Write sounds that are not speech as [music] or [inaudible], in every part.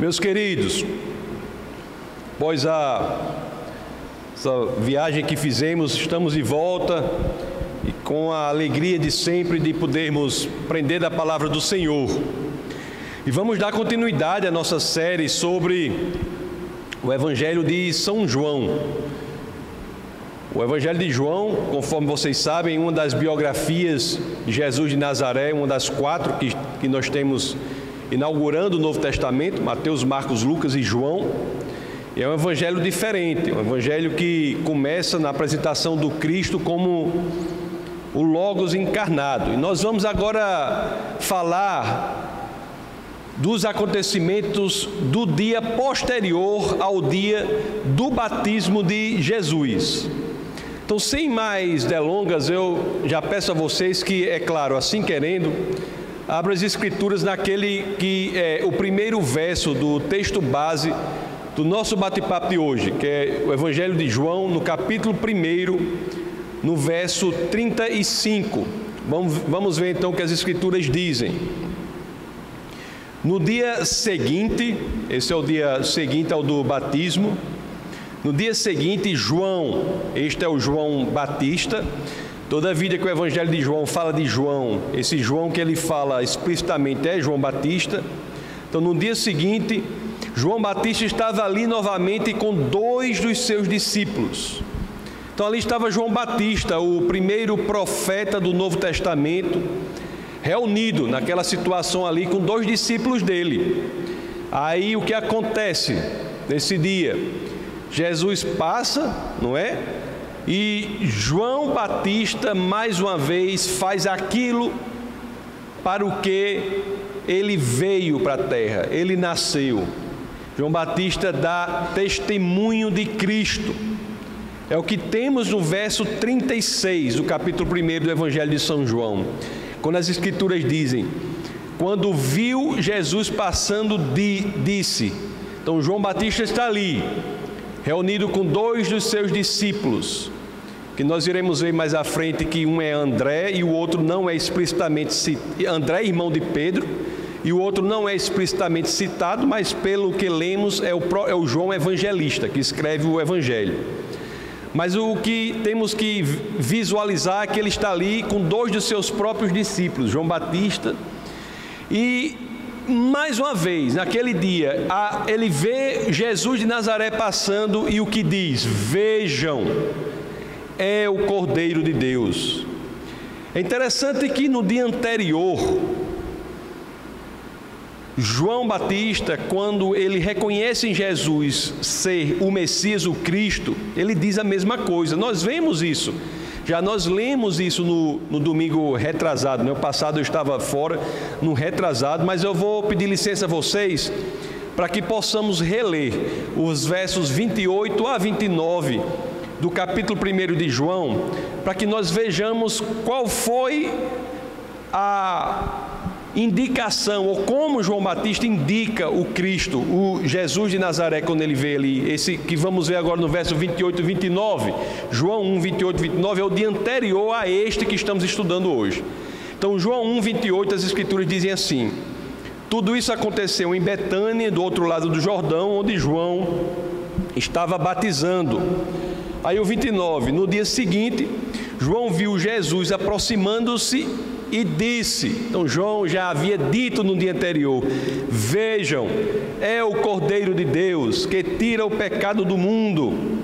Meus queridos, após a essa viagem que fizemos, estamos de volta e com a alegria de sempre de podermos aprender da palavra do Senhor. E vamos dar continuidade à nossa série sobre o Evangelho de São João. O Evangelho de João, conforme vocês sabem, uma das biografias de Jesus de Nazaré, uma das quatro que, que nós temos inaugurando o Novo Testamento, Mateus, Marcos, Lucas e João. E é um evangelho diferente, um evangelho que começa na apresentação do Cristo como o Logos encarnado. E nós vamos agora falar dos acontecimentos do dia posterior ao dia do batismo de Jesus. Então, sem mais delongas, eu já peço a vocês que, é claro, assim querendo, Abra as escrituras naquele que é o primeiro verso do texto base do nosso bate-papo de hoje, que é o Evangelho de João, no capítulo 1, no verso 35. Vamos, vamos ver então o que as escrituras dizem. No dia seguinte, esse é o dia seguinte ao do batismo, no dia seguinte, João, este é o João Batista, Toda vida que o Evangelho de João fala de João, esse João que ele fala explicitamente é João Batista. Então, no dia seguinte, João Batista estava ali novamente com dois dos seus discípulos. Então, ali estava João Batista, o primeiro profeta do Novo Testamento, reunido naquela situação ali com dois discípulos dele. Aí o que acontece nesse dia? Jesus passa, não é? E João Batista, mais uma vez, faz aquilo para o que ele veio para a terra, ele nasceu. João Batista dá testemunho de Cristo. É o que temos no verso 36 do capítulo 1 do Evangelho de São João, quando as Escrituras dizem: Quando viu Jesus passando, disse. Então, João Batista está ali, reunido com dois dos seus discípulos que nós iremos ver mais à frente que um é André e o outro não é explicitamente citado, André irmão de Pedro, e o outro não é explicitamente citado, mas pelo que lemos é o, é o João Evangelista, que escreve o Evangelho. Mas o que temos que visualizar é que ele está ali com dois dos seus próprios discípulos, João Batista, e mais uma vez, naquele dia, ele vê Jesus de Nazaré passando e o que diz? Vejam é o Cordeiro de Deus. É interessante que no dia anterior, João Batista, quando ele reconhece em Jesus ser o Messias, o Cristo, ele diz a mesma coisa. Nós vemos isso. Já nós lemos isso no, no domingo retrasado. No né? passado eu estava fora, no retrasado, mas eu vou pedir licença a vocês para que possamos reler os versos 28 a 29 do capítulo 1 de João, para que nós vejamos qual foi a indicação, ou como João Batista indica o Cristo, o Jesus de Nazaré, quando ele vê ali, esse que vamos ver agora no verso 28 e 29. João 1, 28 e 29 é o dia anterior a este que estamos estudando hoje. Então, João 1, 28, as Escrituras dizem assim: Tudo isso aconteceu em Betânia, do outro lado do Jordão, onde João estava batizando. Aí o 29, no dia seguinte, João viu Jesus aproximando-se e disse: Então João já havia dito no dia anterior: Vejam, é o Cordeiro de Deus que tira o pecado do mundo.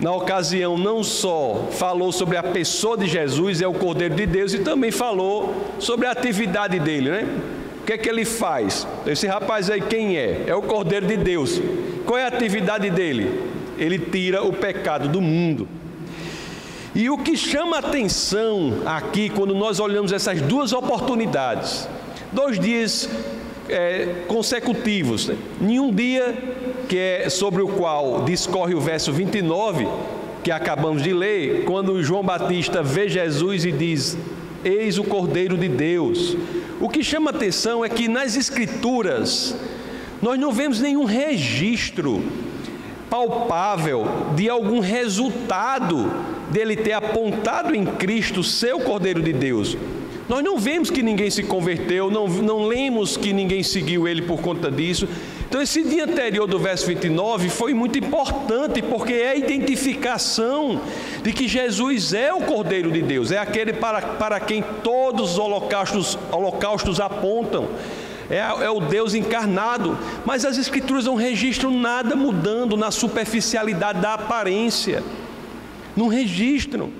Na ocasião, não só falou sobre a pessoa de Jesus, é o Cordeiro de Deus, e também falou sobre a atividade dele, né? O que é que ele faz? Esse rapaz aí, quem é? É o Cordeiro de Deus. Qual é a atividade dele? ele tira o pecado do mundo. E o que chama atenção aqui, quando nós olhamos essas duas oportunidades, dois dias é, consecutivos, né? nenhum dia que é sobre o qual discorre o verso 29, que acabamos de ler, quando João Batista vê Jesus e diz: Eis o Cordeiro de Deus. O que chama atenção é que nas Escrituras nós não vemos nenhum registro palpável de algum resultado dele ter apontado em Cristo seu Cordeiro de Deus. Nós não vemos que ninguém se converteu, não, não lemos que ninguém seguiu ele por conta disso. Então, esse dia anterior do verso 29 foi muito importante, porque é a identificação de que Jesus é o Cordeiro de Deus, é aquele para, para quem todos os holocaustos, holocaustos apontam. É, é, o Deus encarnado, mas as Escrituras não registram nada mudando na superficialidade da aparência, não registram.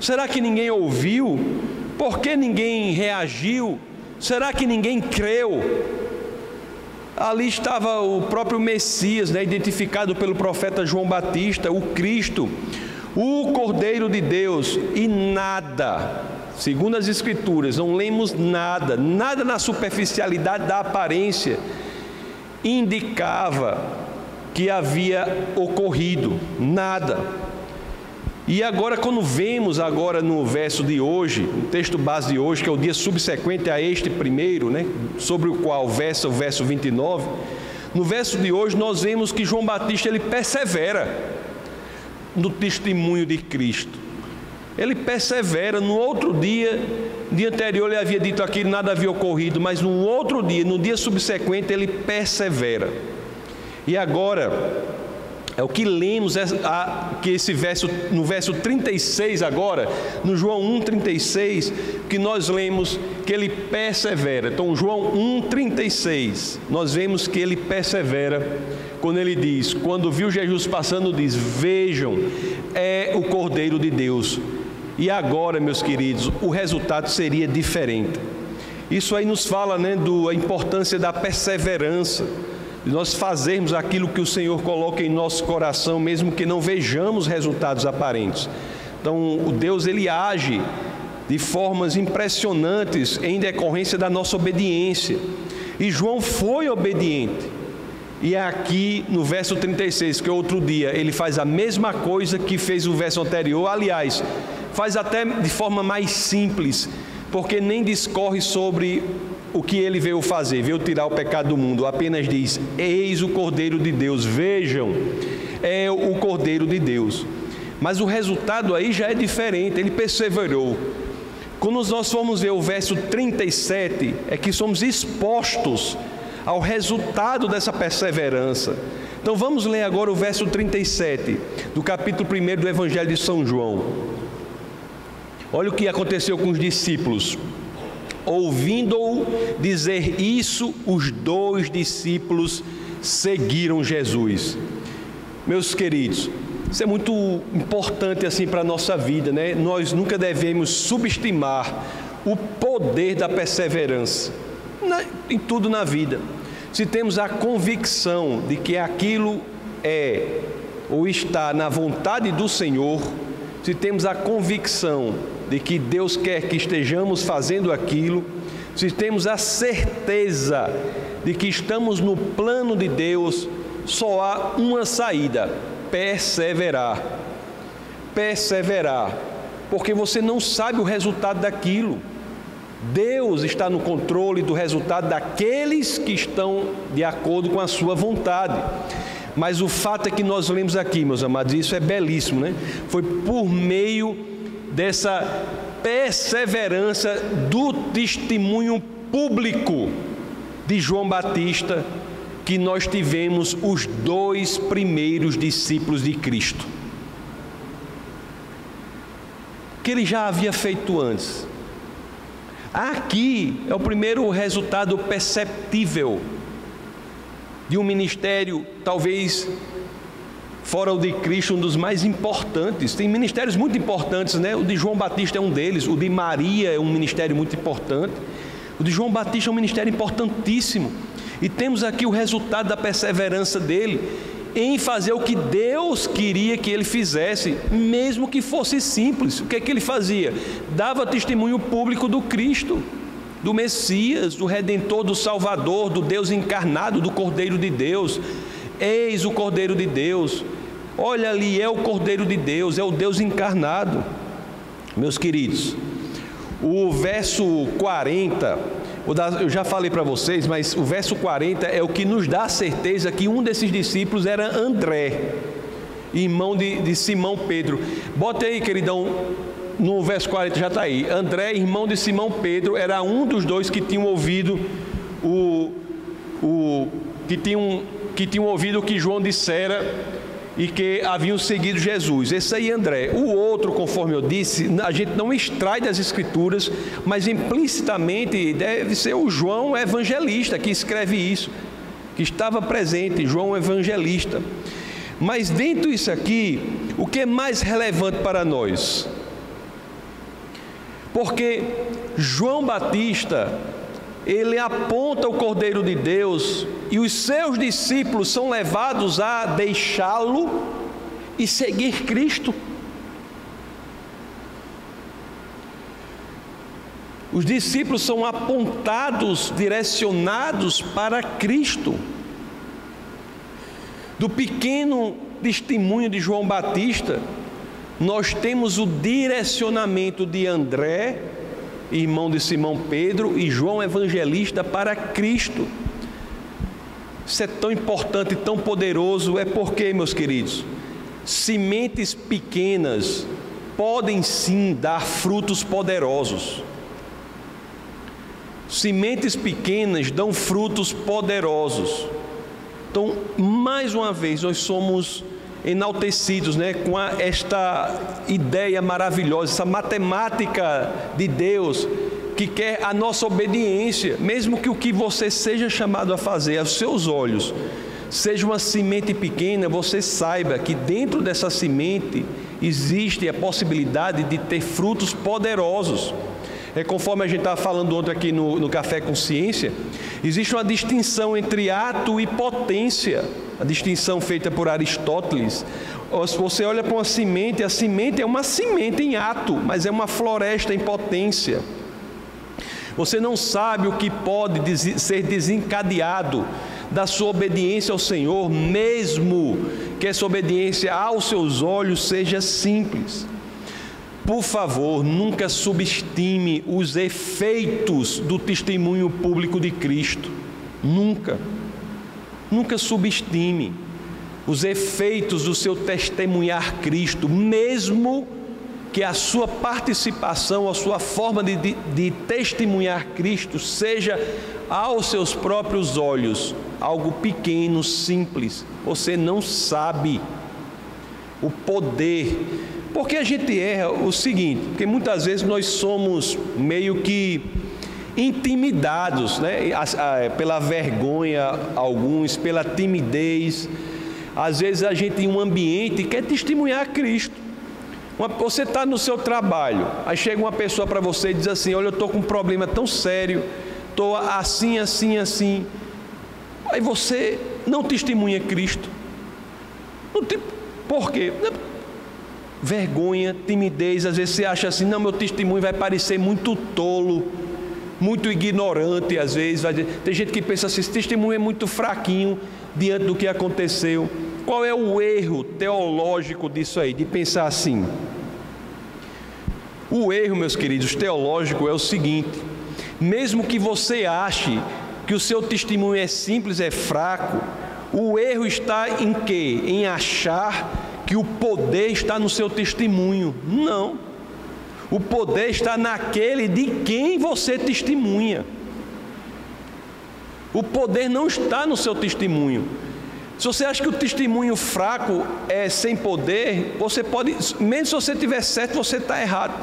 Será que ninguém ouviu? Por que ninguém reagiu? Será que ninguém creu? Ali estava o próprio Messias, né, identificado pelo profeta João Batista, o Cristo, o Cordeiro de Deus, e nada, segundo as Escrituras, não lemos nada, nada na superficialidade da aparência indicava que havia ocorrido, nada. E agora, quando vemos agora no verso de hoje, o texto base de hoje, que é o dia subsequente a este primeiro, né, sobre o qual versa o verso 29, no verso de hoje nós vemos que João Batista ele persevera no testemunho de Cristo. Ele persevera, no outro dia, dia anterior ele havia dito aquilo, nada havia ocorrido, mas no outro dia, no dia subsequente, ele persevera. E agora, é o que lemos que esse verso, no verso 36 agora, no João 1,36, que nós lemos que ele persevera. Então, João 1,36, nós vemos que ele persevera quando ele diz, quando viu Jesus passando, diz: Vejam, é o Cordeiro de Deus. E agora, meus queridos, o resultado seria diferente. Isso aí nos fala né, da importância da perseverança de nós fazermos aquilo que o Senhor coloca em nosso coração, mesmo que não vejamos resultados aparentes. Então, o Deus ele age de formas impressionantes em decorrência da nossa obediência. E João foi obediente. E é aqui no verso 36, que outro dia, ele faz a mesma coisa que fez o verso anterior, aliás, faz até de forma mais simples, porque nem discorre sobre o que ele veio fazer, veio tirar o pecado do mundo, apenas diz: Eis o Cordeiro de Deus, vejam, é o Cordeiro de Deus. Mas o resultado aí já é diferente, ele perseverou. Quando nós formos ver o verso 37, é que somos expostos ao resultado dessa perseverança. Então vamos ler agora o verso 37 do capítulo 1 do Evangelho de São João. Olha o que aconteceu com os discípulos. Ouvindo-o dizer isso, os dois discípulos seguiram Jesus. Meus queridos, isso é muito importante assim para a nossa vida, né? Nós nunca devemos subestimar o poder da perseverança na, em tudo na vida. Se temos a convicção de que aquilo é ou está na vontade do Senhor, se temos a convicção de que Deus quer que estejamos fazendo aquilo, se temos a certeza de que estamos no plano de Deus, só há uma saída: perseverar. Perseverar, porque você não sabe o resultado daquilo. Deus está no controle do resultado daqueles que estão de acordo com a sua vontade. Mas o fato é que nós lemos aqui, meus amados, isso é belíssimo, né? Foi por meio dessa perseverança do testemunho público de João Batista que nós tivemos os dois primeiros discípulos de Cristo. Que ele já havia feito antes. Aqui é o primeiro resultado perceptível de um ministério, talvez fora o de Cristo, um dos mais importantes. Tem ministérios muito importantes, né? O de João Batista é um deles, o de Maria é um ministério muito importante. O de João Batista é um ministério importantíssimo. E temos aqui o resultado da perseverança dele em fazer o que Deus queria que ele fizesse, mesmo que fosse simples. O que é que ele fazia? Dava testemunho público do Cristo, do Messias, do Redentor, do Salvador, do Deus encarnado, do Cordeiro de Deus. Eis o Cordeiro de Deus. Olha ali, é o Cordeiro de Deus, é o Deus encarnado. Meus queridos, o verso 40, eu já falei para vocês, mas o verso 40 é o que nos dá a certeza que um desses discípulos era André, irmão de, de Simão Pedro. Bota aí, queridão, no verso 40 já está aí. André, irmão de Simão Pedro, era um dos dois que tinham ouvido o, o que tinham, que tinham ouvido o que João dissera e que haviam seguido Jesus. Esse aí, André. O outro, conforme eu disse, a gente não extrai das Escrituras, mas implicitamente deve ser o João evangelista que escreve isso, que estava presente, João evangelista. Mas dentro disso aqui, o que é mais relevante para nós? Porque João Batista, ele aponta o Cordeiro de Deus e os seus discípulos são levados a deixá-lo e seguir Cristo. Os discípulos são apontados, direcionados para Cristo. Do pequeno testemunho de João Batista, nós temos o direcionamento de André, irmão de Simão Pedro, e João Evangelista para Cristo. Isso é tão importante tão poderoso, é porque, meus queridos, sementes pequenas podem sim dar frutos poderosos. Sementes pequenas dão frutos poderosos. Então, mais uma vez, nós somos enaltecidos né, com a, esta ideia maravilhosa, essa matemática de Deus que quer a nossa obediência, mesmo que o que você seja chamado a fazer aos seus olhos seja uma semente pequena, você saiba que dentro dessa semente existe a possibilidade de ter frutos poderosos. É conforme a gente estava falando ontem aqui no, no Café Consciência, existe uma distinção entre ato e potência, a distinção feita por Aristóteles. Você olha para uma semente, a semente é uma semente em ato, mas é uma floresta em potência. Você não sabe o que pode ser desencadeado da sua obediência ao Senhor, mesmo que essa obediência aos seus olhos seja simples. Por favor, nunca subestime os efeitos do testemunho público de Cristo. Nunca. Nunca subestime os efeitos do seu testemunhar Cristo, mesmo que a sua participação, a sua forma de, de, de testemunhar Cristo seja aos seus próprios olhos algo pequeno, simples. Você não sabe o poder. Porque a gente erra o seguinte, porque muitas vezes nós somos meio que intimidados, né? pela vergonha, alguns, pela timidez. Às vezes a gente em um ambiente quer testemunhar Cristo. Uma, você está no seu trabalho, aí chega uma pessoa para você e diz assim: Olha, eu estou com um problema tão sério, estou assim, assim, assim. Aí você não testemunha Cristo. Não por quê? Vergonha, timidez, às vezes você acha assim: Não, meu testemunho vai parecer muito tolo, muito ignorante, às vezes. Vai dizer, tem gente que pensa assim: esse testemunho é muito fraquinho diante do que aconteceu. Qual é o erro teológico disso aí, de pensar assim? O erro, meus queridos, teológico é o seguinte: mesmo que você ache que o seu testemunho é simples, é fraco, o erro está em quê? Em achar que o poder está no seu testemunho. Não. O poder está naquele de quem você testemunha. O poder não está no seu testemunho. Se você acha que o testemunho fraco é sem poder, você pode, mesmo se você tiver certo, você está errado.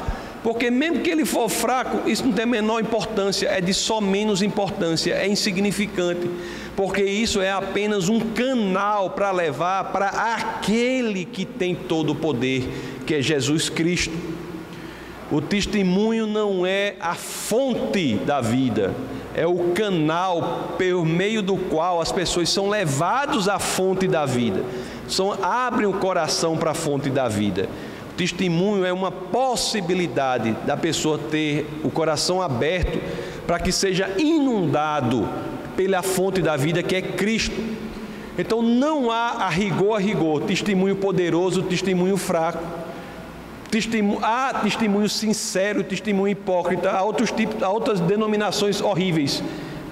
Porque mesmo que ele for fraco, isso não tem a menor importância, é de só menos importância, é insignificante. Porque isso é apenas um canal para levar para aquele que tem todo o poder, que é Jesus Cristo. O testemunho não é a fonte da vida, é o canal por meio do qual as pessoas são levados à fonte da vida. São, abrem o coração para a fonte da vida. O testemunho é uma possibilidade da pessoa ter o coração aberto para que seja inundado pela fonte da vida que é Cristo. Então não há a rigor a rigor testemunho poderoso, testemunho fraco Testemunho, há testemunho sincero, testemunho hipócrita, há outros tipos, há outras denominações horríveis.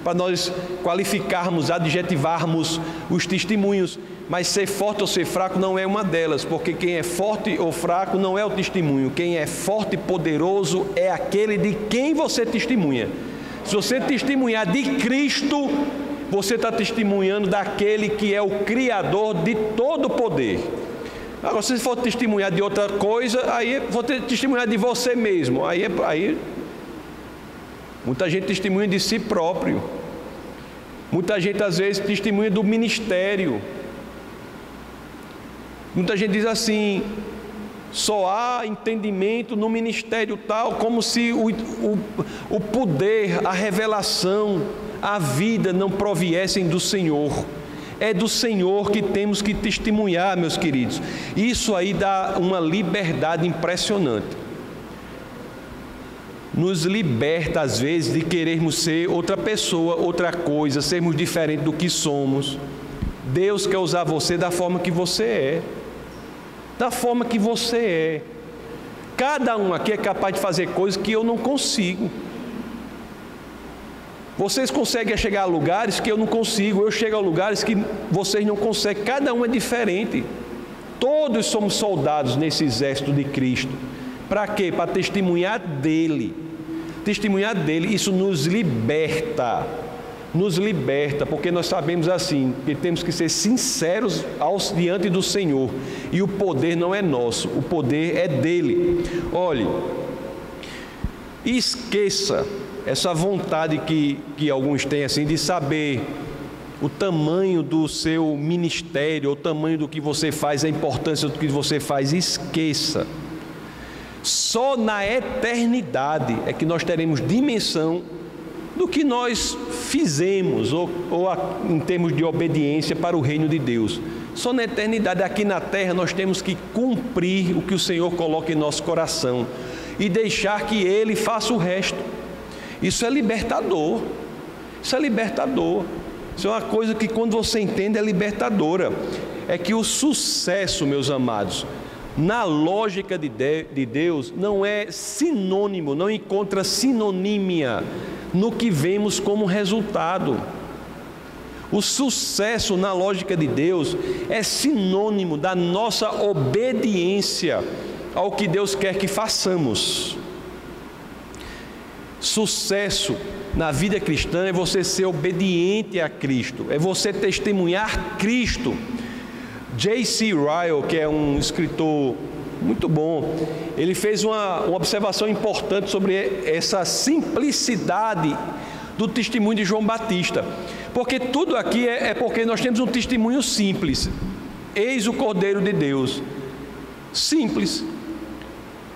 para nós qualificarmos, adjetivarmos os testemunhos. Mas ser forte ou ser fraco não é uma delas, porque quem é forte ou fraco não é o testemunho. Quem é forte e poderoso é aquele de quem você testemunha. Se você testemunhar de Cristo, você está testemunhando daquele que é o Criador de todo o poder. Agora, se for testemunhar de outra coisa, aí vou testemunhar de você mesmo. Aí, aí muita gente testemunha de si próprio. Muita gente às vezes testemunha do ministério. Muita gente diz assim: só há entendimento no ministério tal, como se o, o, o poder, a revelação, a vida não proviessem do Senhor. É do Senhor que temos que testemunhar, meus queridos. Isso aí dá uma liberdade impressionante. Nos liberta, às vezes, de querermos ser outra pessoa, outra coisa, sermos diferentes do que somos. Deus quer usar você da forma que você é da forma que você é. Cada um aqui é capaz de fazer coisas que eu não consigo. Vocês conseguem chegar a lugares que eu não consigo, eu chego a lugares que vocês não conseguem. Cada um é diferente. Todos somos soldados nesse exército de Cristo. Para quê? Para testemunhar dele. Testemunhar dele, isso nos liberta nos liberta, porque nós sabemos assim, que temos que ser sinceros aos, diante do Senhor, e o poder não é nosso, o poder é dele. Olhe, esqueça essa vontade que, que alguns têm assim de saber o tamanho do seu ministério, o tamanho do que você faz, a importância do que você faz, esqueça. Só na eternidade é que nós teremos dimensão do que nós fizemos, ou, ou a, em termos de obediência para o reino de Deus. Só na eternidade, aqui na terra, nós temos que cumprir o que o Senhor coloca em nosso coração e deixar que Ele faça o resto. Isso é libertador. Isso é libertador. Isso é uma coisa que, quando você entende, é libertadora. É que o sucesso, meus amados, na lógica de, de Deus, não é sinônimo, não encontra sinonímia no que vemos como resultado. O sucesso na lógica de Deus é sinônimo da nossa obediência ao que Deus quer que façamos. Sucesso na vida cristã é você ser obediente a Cristo, é você testemunhar Cristo. J.C. Ryle, que é um escritor muito bom. Ele fez uma, uma observação importante sobre essa simplicidade do testemunho de João Batista. Porque tudo aqui é, é porque nós temos um testemunho simples. Eis o Cordeiro de Deus. Simples.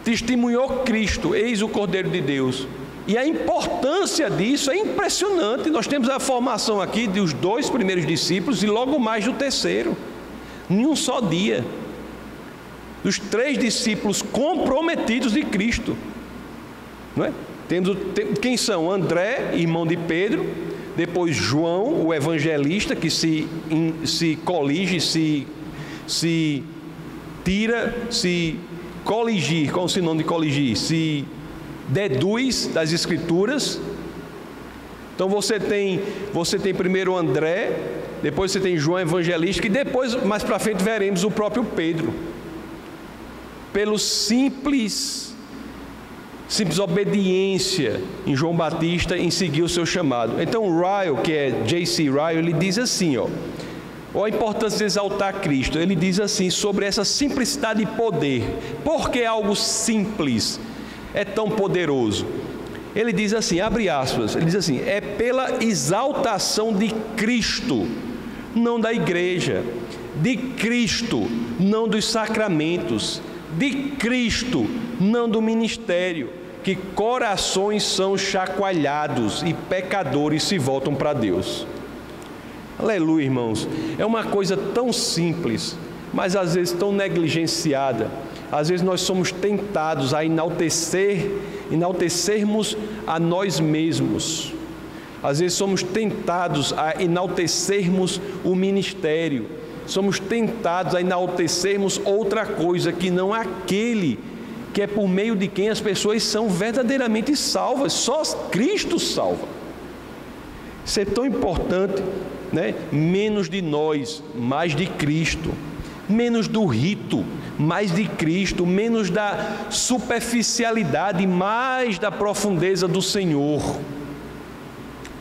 Testemunhou Cristo, eis o Cordeiro de Deus. E a importância disso é impressionante. Nós temos a formação aqui dos dois primeiros discípulos e logo mais do terceiro, em um só dia dos três discípulos comprometidos de Cristo. Não é? Tendo, quem são? André, irmão de Pedro, depois João, o evangelista, que se, se colige, se, se tira, se coligir, qual é o sinônimo de coligir? Se deduz das escrituras. Então você tem, você tem primeiro André, depois você tem João evangelista, e depois, mais para frente, veremos o próprio Pedro pelo simples simples obediência em João Batista em seguir o seu chamado. Então Ryle, que é J.C. Ryle, ele diz assim, ó, Olha a importância de exaltar Cristo. Ele diz assim sobre essa simplicidade e poder. Por que algo simples é tão poderoso? Ele diz assim, abre aspas, ele diz assim: é pela exaltação de Cristo, não da igreja, de Cristo, não dos sacramentos, de Cristo, não do ministério, que corações são chacoalhados e pecadores se voltam para Deus. Aleluia, irmãos. É uma coisa tão simples, mas às vezes tão negligenciada. Às vezes nós somos tentados a enaltecer, enaltecermos a nós mesmos. Às vezes somos tentados a enaltecermos o ministério somos tentados a enaltecermos outra coisa que não aquele que é por meio de quem as pessoas são verdadeiramente salvas. Só Cristo salva. Isso é tão importante, né? Menos de nós, mais de Cristo. Menos do rito, mais de Cristo, menos da superficialidade, mais da profundeza do Senhor.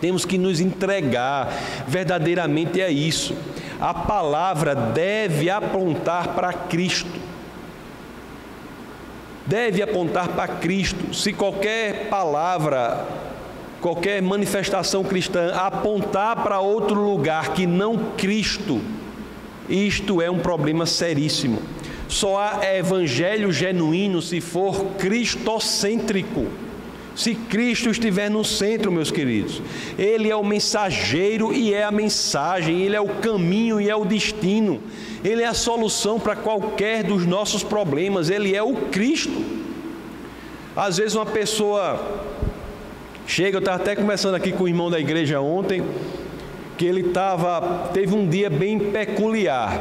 Temos que nos entregar verdadeiramente a isso. A palavra deve apontar para Cristo. Deve apontar para Cristo. Se qualquer palavra qualquer manifestação cristã apontar para outro lugar que não Cristo, isto é um problema seríssimo. Só há evangelho genuíno se for cristocêntrico. Se Cristo estiver no centro, meus queridos, Ele é o mensageiro e é a mensagem, Ele é o caminho e é o destino, Ele é a solução para qualquer dos nossos problemas, Ele é o Cristo. Às vezes, uma pessoa Chega, eu estava até conversando aqui com o irmão da igreja ontem, que ele tava, teve um dia bem peculiar.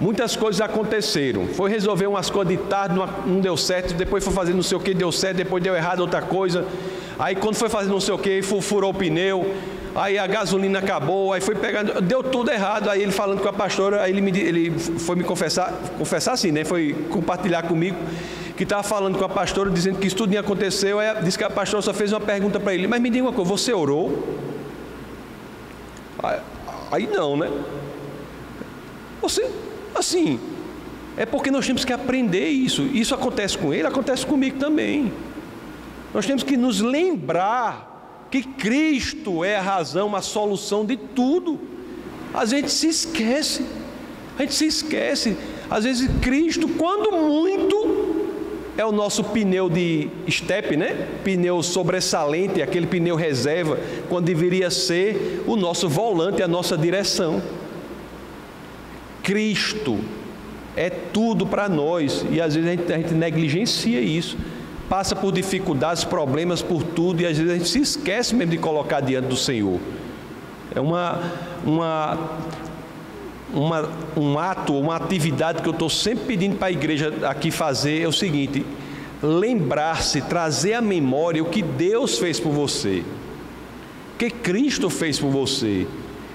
Muitas coisas aconteceram. Foi resolver umas coisas de tarde, não deu certo, depois foi fazer não sei o que, deu certo, depois deu errado outra coisa. Aí quando foi fazer não sei o que, furou o pneu, aí a gasolina acabou, aí foi pegando, deu tudo errado. Aí ele falando com a pastora, aí ele, me, ele foi me confessar, confessar assim, né? Foi compartilhar comigo que estava falando com a pastora, dizendo que isso tudo aconteceu. Aí disse que a pastora só fez uma pergunta para ele: Mas me diga uma coisa, você orou? Aí não, né? Você, assim, é porque nós temos que aprender isso. Isso acontece com ele, acontece comigo também. Nós temos que nos lembrar que Cristo é a razão, a solução de tudo. A gente se esquece, a gente se esquece. Às vezes, Cristo, quando muito, é o nosso pneu de step, né? Pneu sobressalente, aquele pneu reserva, quando deveria ser o nosso volante, a nossa direção. Cristo é tudo para nós e às vezes a gente, a gente negligencia isso, passa por dificuldades, problemas, por tudo e às vezes a gente se esquece mesmo de colocar diante do Senhor. É uma, uma uma, um ato, uma atividade que eu estou sempre pedindo para a igreja aqui fazer é o seguinte: lembrar-se, trazer à memória o que Deus fez por você, o que Cristo fez por você.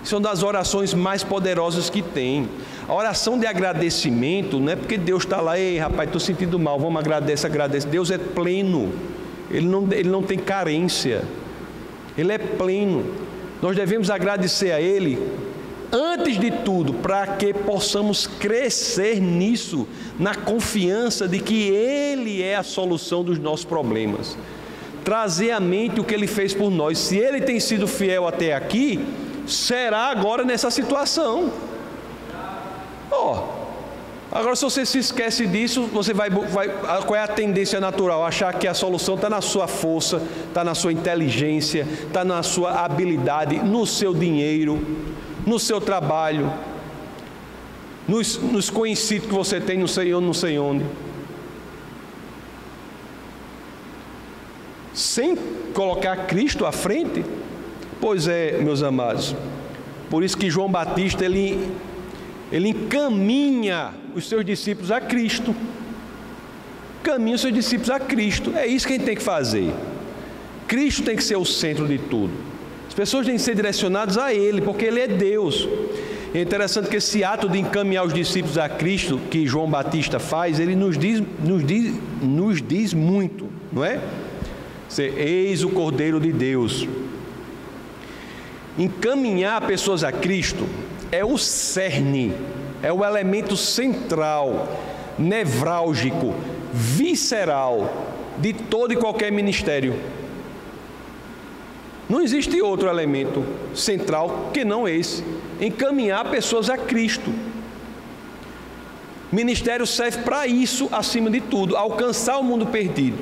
Isso é uma das orações mais poderosas que tem. A oração de agradecimento não é porque Deus está lá, ei rapaz, estou sentindo mal, vamos agradecer, agradecer. Deus é pleno, ele não, ele não tem carência, Ele é pleno. Nós devemos agradecer a Ele antes de tudo, para que possamos crescer nisso, na confiança de que Ele é a solução dos nossos problemas. Trazer à mente o que Ele fez por nós. Se Ele tem sido fiel até aqui, será agora nessa situação. Ó, oh, agora se você se esquece disso, você vai, vai. Qual é a tendência natural? Achar que a solução está na sua força, está na sua inteligência, está na sua habilidade, no seu dinheiro no seu trabalho, nos, nos conhecidos que você tem, não sei onde, não sei onde. Sem colocar Cristo à frente? Pois é, meus amados. Por isso que João Batista ele, ele encaminha os seus discípulos a Cristo. Caminha os seus discípulos a Cristo. É isso que a gente tem que fazer. Cristo tem que ser o centro de tudo pessoas têm que ser direcionadas a Ele, porque Ele é Deus. É interessante que esse ato de encaminhar os discípulos a Cristo, que João Batista faz, ele nos diz, nos diz, nos diz muito, não é? Eis o Cordeiro de Deus. Encaminhar pessoas a Cristo é o cerne, é o elemento central, nevrálgico, visceral de todo e qualquer ministério. Não existe outro elemento central que não esse: encaminhar pessoas a Cristo. Ministério serve para isso, acima de tudo, alcançar o mundo perdido,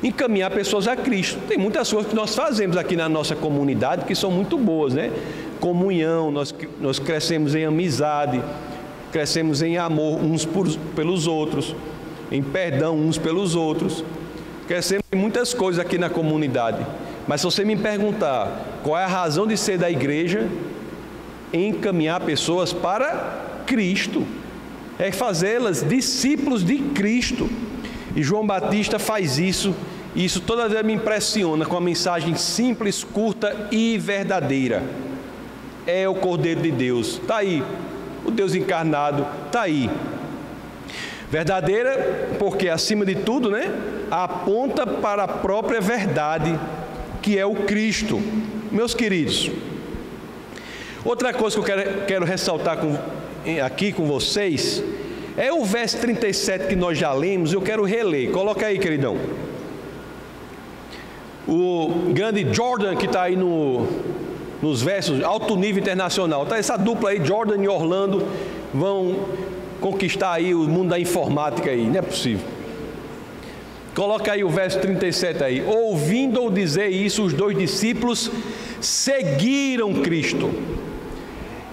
encaminhar pessoas a Cristo. Tem muitas coisas que nós fazemos aqui na nossa comunidade que são muito boas, né? Comunhão, nós, nós crescemos em amizade, crescemos em amor uns por, pelos outros, em perdão uns pelos outros. Crescemos em muitas coisas aqui na comunidade. Mas se você me perguntar qual é a razão de ser da igreja, encaminhar pessoas para Cristo, é fazê-las discípulos de Cristo. E João Batista faz isso Isso toda vez me impressiona com a mensagem simples, curta e verdadeira. É o Cordeiro de Deus, está aí. O Deus encarnado está aí. Verdadeira, porque acima de tudo, né, aponta para a própria verdade, que é o Cristo. Meus queridos, outra coisa que eu quero, quero ressaltar com, aqui com vocês é o verso 37 que nós já lemos, eu quero reler. Coloca aí, queridão. O grande Jordan que está aí no, nos versos, alto nível internacional. Tá essa dupla aí, Jordan e Orlando, vão conquistar aí o mundo da informática aí, não é possível. Coloca aí o verso 37 aí. Ouvindo-o dizer isso, os dois discípulos seguiram Cristo.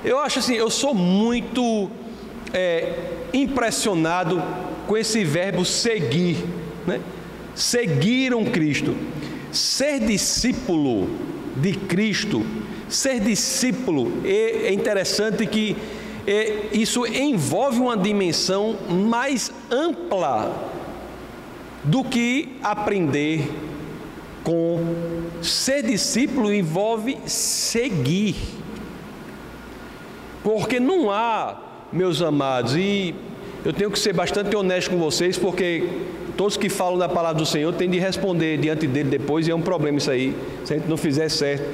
Eu acho assim, eu sou muito é, impressionado com esse verbo seguir, né? Seguiram Cristo. Ser discípulo de Cristo, ser discípulo, é, é interessante que é, isso envolve uma dimensão mais ampla do que aprender com ser discípulo envolve seguir. Porque não há, meus amados, e eu tenho que ser bastante honesto com vocês, porque todos que falam da palavra do Senhor têm de responder diante dele depois, e é um problema isso aí, se a gente não fizer certo.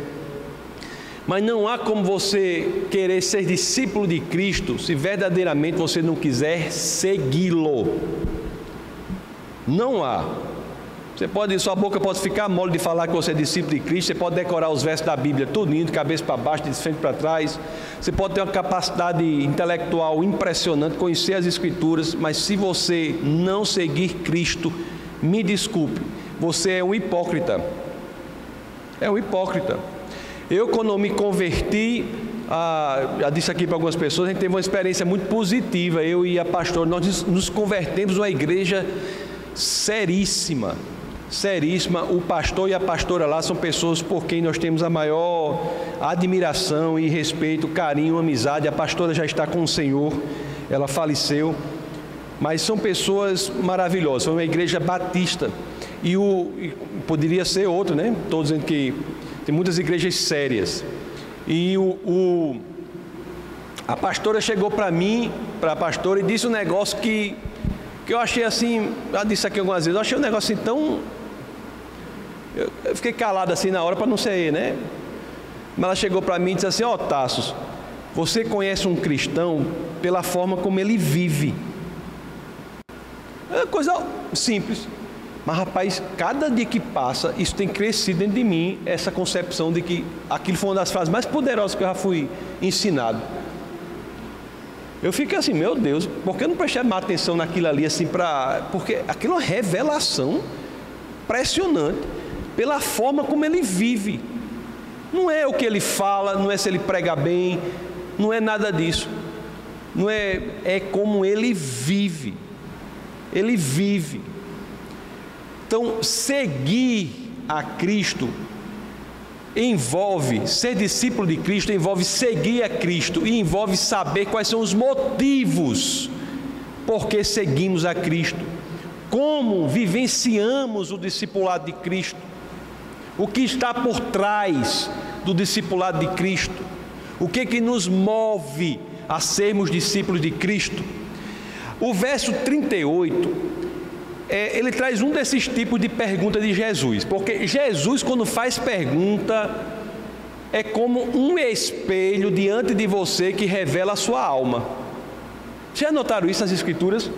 Mas não há como você querer ser discípulo de Cristo se verdadeiramente você não quiser segui-lo. Não há. Você pode, sua boca pode ficar mole de falar que você é discípulo de Cristo, você pode decorar os versos da Bíblia tudinho, de cabeça para baixo, de frente para trás. Você pode ter uma capacidade intelectual impressionante, conhecer as Escrituras, mas se você não seguir Cristo, me desculpe, você é um hipócrita. É um hipócrita. Eu, quando me converti, ah, já disse aqui para algumas pessoas, a gente teve uma experiência muito positiva. Eu e a pastora, nós nos convertemos numa igreja seríssima, seríssima. O pastor e a pastora lá são pessoas por quem nós temos a maior admiração e respeito, carinho, amizade. A pastora já está com o Senhor, ela faleceu, mas são pessoas maravilhosas. Foi uma igreja batista e o e poderia ser outro, né? Estou dizendo que tem muitas igrejas sérias. E o, o a pastora chegou para mim, para a pastora, e disse um negócio que, que eu achei assim, já disse aqui algumas vezes, eu achei um negócio assim tão. Eu, eu fiquei calado assim na hora para não ser, né? Mas ela chegou para mim e disse assim: Ó, oh, Tassos, você conhece um cristão pela forma como ele vive. É coisa simples. Mas, rapaz, cada dia que passa, isso tem crescido dentro de mim, essa concepção de que aquilo foi uma das frases mais poderosas que eu já fui ensinado. Eu fico assim, meu Deus, por que eu não prestei mais atenção naquilo ali, assim, para. Porque aquilo é uma revelação impressionante pela forma como ele vive. Não é o que ele fala, não é se ele prega bem, não é nada disso. Não é, é como ele vive. Ele vive. Então, seguir a Cristo envolve, ser discípulo de Cristo envolve seguir a Cristo e envolve saber quais são os motivos por que seguimos a Cristo, como vivenciamos o discipulado de Cristo, o que está por trás do discipulado de Cristo, o que que nos move a sermos discípulos de Cristo. O verso 38 é, ele traz um desses tipos de pergunta de Jesus, porque Jesus, quando faz pergunta, é como um espelho diante de você que revela a sua alma. Já notaram isso nas Escrituras?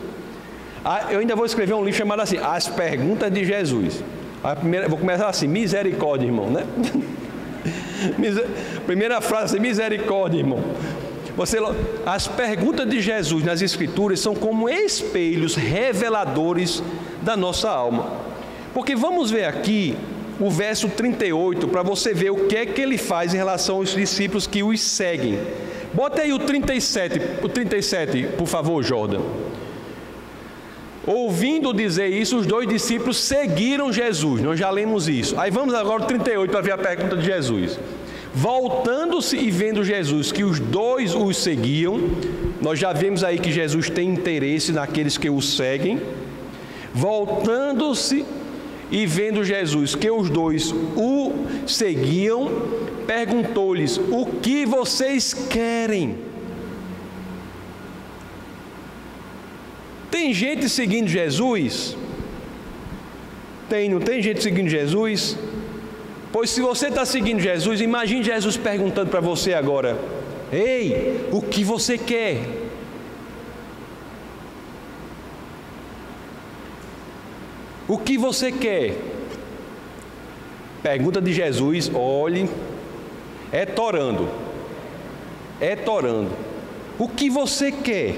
Ah, eu ainda vou escrever um livro chamado assim, As Perguntas de Jesus. A primeira, vou começar assim, misericórdia, irmão, né? [laughs] primeira frase, misericórdia, irmão. Você, as perguntas de Jesus nas Escrituras são como espelhos reveladores da nossa alma. Porque vamos ver aqui o verso 38 para você ver o que é que ele faz em relação aos discípulos que os seguem. Bota aí o 37, o 37, por favor, Jordan. Ouvindo dizer isso, os dois discípulos seguiram Jesus. Nós já lemos isso. Aí vamos agora ao 38 para ver a pergunta de Jesus. Voltando-se e vendo Jesus que os dois os seguiam, nós já vemos aí que Jesus tem interesse naqueles que o seguem. Voltando-se e vendo Jesus que os dois o seguiam, perguntou-lhes: O que vocês querem? Tem gente seguindo Jesus? Tem, não tem gente seguindo Jesus? Pois se você está seguindo Jesus, imagine Jesus perguntando para você agora: Ei, o que você quer? O que você quer? Pergunta de Jesus, olhe, é torando, é torando. O que você quer?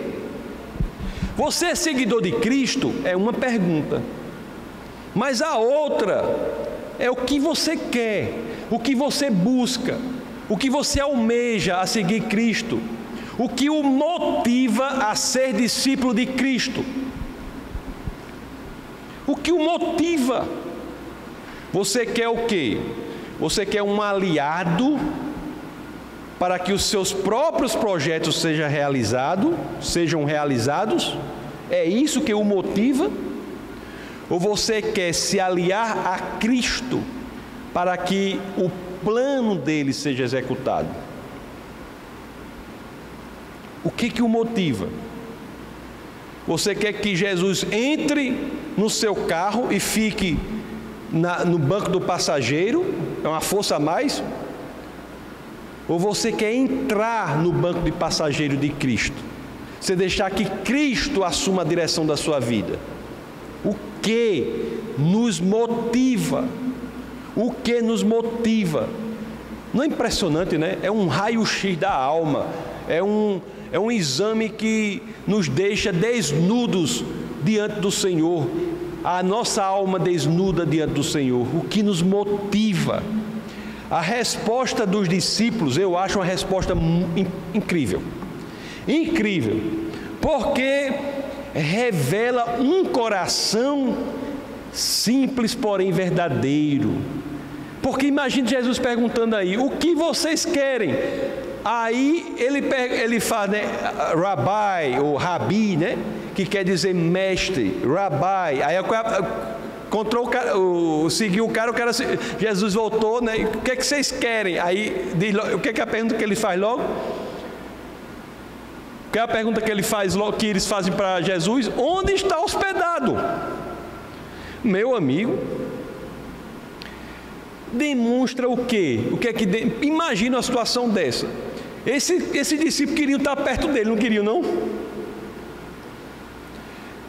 Você é seguidor de Cristo? É uma pergunta. Mas a outra é o que você quer, o que você busca, o que você almeja a seguir Cristo, o que o motiva a ser discípulo de Cristo. O que o motiva? Você quer o quê? Você quer um aliado para que os seus próprios projetos sejam realizados, sejam realizados? É isso que o motiva? Ou você quer se aliar a Cristo para que o plano dele seja executado? O que que o motiva? Você quer que Jesus entre no seu carro e fique na, no banco do passageiro? É uma força a mais? Ou você quer entrar no banco de passageiro de Cristo? Você deixar que Cristo assuma a direção da sua vida? Que nos motiva? O que nos motiva? Não é impressionante, né? É um raio-x da alma. É um, é um exame que nos deixa desnudos diante do Senhor. A nossa alma desnuda diante do Senhor. O que nos motiva? A resposta dos discípulos, eu acho uma resposta incrível. Incrível. Porque revela um coração simples, porém verdadeiro. Porque imagine Jesus perguntando aí: o que vocês querem? Aí ele, ele faz, né, rabai, ou rabi, né, que quer dizer mestre, rabai. Aí encontrou o cara, o, seguiu o cara, o cara, Jesus voltou, né, o que é que vocês querem? Aí, diz, o que é, que é a pergunta que ele faz logo? Que é a pergunta que ele faz, que eles fazem para Jesus? Onde está hospedado? Meu amigo, demonstra o quê? O que é que de... imagina uma situação dessa? Esse, esse discípulo queria estar perto dele, não queria não?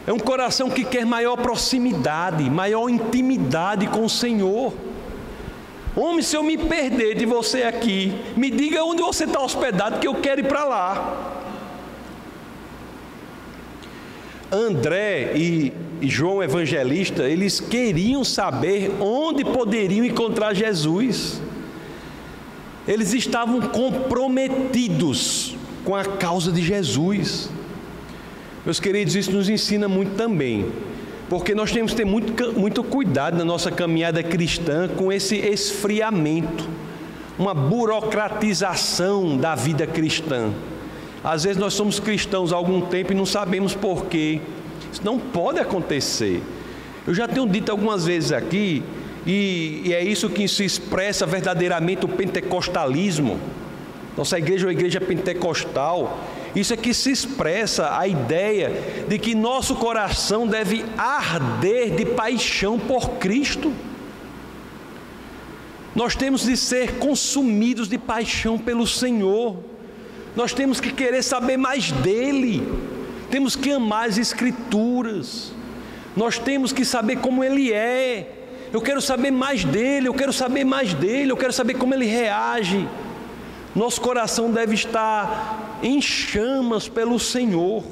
É um coração que quer maior proximidade, maior intimidade com o Senhor. Homem, se eu me perder de você aqui, me diga onde você está hospedado, que eu quero ir para lá. André e João Evangelista, eles queriam saber onde poderiam encontrar Jesus. Eles estavam comprometidos com a causa de Jesus. Meus queridos, isso nos ensina muito também, porque nós temos que ter muito, muito cuidado na nossa caminhada cristã com esse esfriamento, uma burocratização da vida cristã. Às vezes nós somos cristãos há algum tempo e não sabemos porquê. Isso não pode acontecer. Eu já tenho dito algumas vezes aqui, e, e é isso que se expressa verdadeiramente o pentecostalismo. Nossa igreja é uma igreja pentecostal. Isso é que se expressa a ideia de que nosso coração deve arder de paixão por Cristo. Nós temos de ser consumidos de paixão pelo Senhor. Nós temos que querer saber mais dele. Temos que amar as Escrituras. Nós temos que saber como Ele é. Eu quero saber mais dele, eu quero saber mais dele, eu quero saber como ele reage. Nosso coração deve estar em chamas pelo Senhor.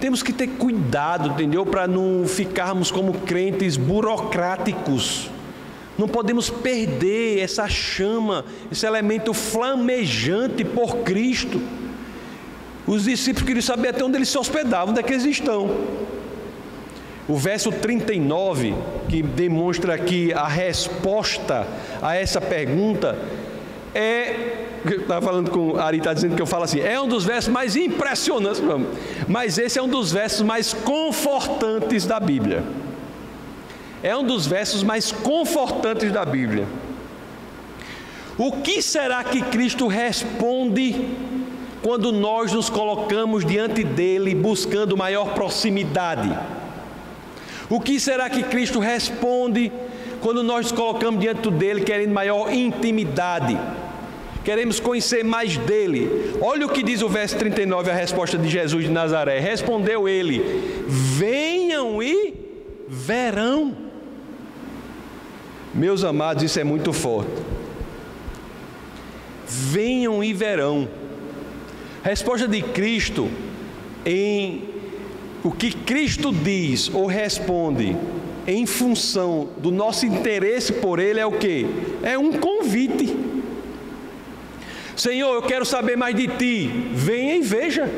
Temos que ter cuidado, entendeu? Para não ficarmos como crentes burocráticos. Não podemos perder essa chama, esse elemento flamejante por Cristo. Os discípulos queriam saber até onde eles se hospedavam, onde é que eles estão. O verso 39, que demonstra aqui a resposta a essa pergunta, é. Estava falando com Ari, está dizendo que eu falo assim, é um dos versos mais impressionantes, mas esse é um dos versos mais confortantes da Bíblia. É um dos versos mais confortantes da Bíblia. O que será que Cristo responde quando nós nos colocamos diante dele buscando maior proximidade? O que será que Cristo responde quando nós nos colocamos diante dele querendo maior intimidade? Queremos conhecer mais dele. Olha o que diz o verso 39, a resposta de Jesus de Nazaré. Respondeu ele: Venham e verão. Meus amados, isso é muito forte venham e verão. Resposta de Cristo em o que Cristo diz ou responde em função do nosso interesse por Ele é o que? É um convite. Senhor, eu quero saber mais de Ti, venha e veja.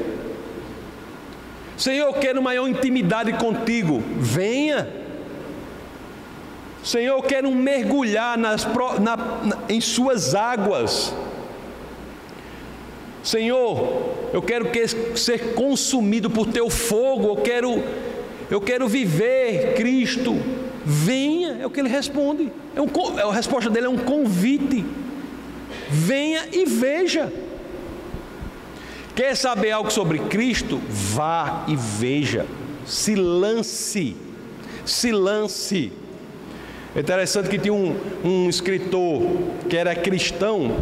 Senhor, eu quero maior intimidade contigo, venha. Senhor, eu quero mergulhar nas, na, na, em Suas águas. Senhor, eu quero que, ser consumido por teu fogo, eu quero, eu quero viver Cristo. Venha, é o que ele responde. É um, a resposta dele é um convite. Venha e veja. Quer saber algo sobre Cristo? Vá e veja. Se lance. Se lance. É interessante que tinha um, um escritor que era cristão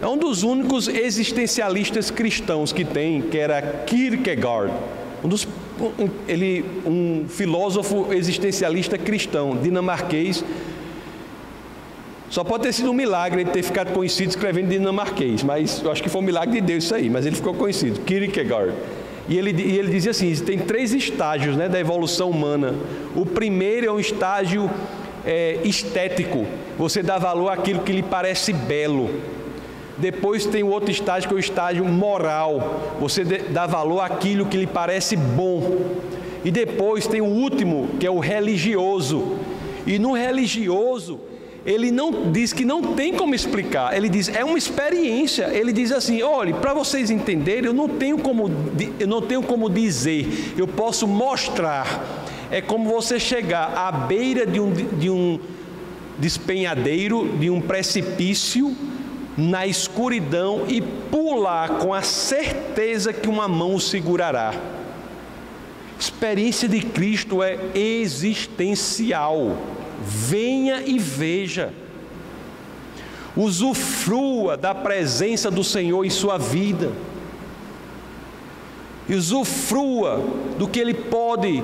é um dos únicos existencialistas cristãos que tem, que era Kierkegaard, um dos, ele, um filósofo existencialista cristão, dinamarquês. Só pode ter sido um milagre ele ter ficado conhecido escrevendo dinamarquês, mas eu acho que foi um milagre de Deus isso aí, mas ele ficou conhecido, Kierkegaard. E ele, e ele dizia assim: tem três estágios né, da evolução humana. O primeiro é um estágio é, estético, você dá valor àquilo que lhe parece belo. Depois tem o outro estágio que é o estágio moral. Você dá valor àquilo que lhe parece bom. E depois tem o último, que é o religioso. E no religioso, ele não diz que não tem como explicar. Ele diz é uma experiência. Ele diz assim: olhe, para vocês entenderem, eu não tenho como eu não tenho como dizer. Eu posso mostrar. É como você chegar à beira de um, de um despenhadeiro, de um precipício na escuridão e pular com a certeza que uma mão o segurará. Experiência de Cristo é existencial. Venha e veja. Usufrua da presença do Senhor em sua vida. Usufrua do que Ele pode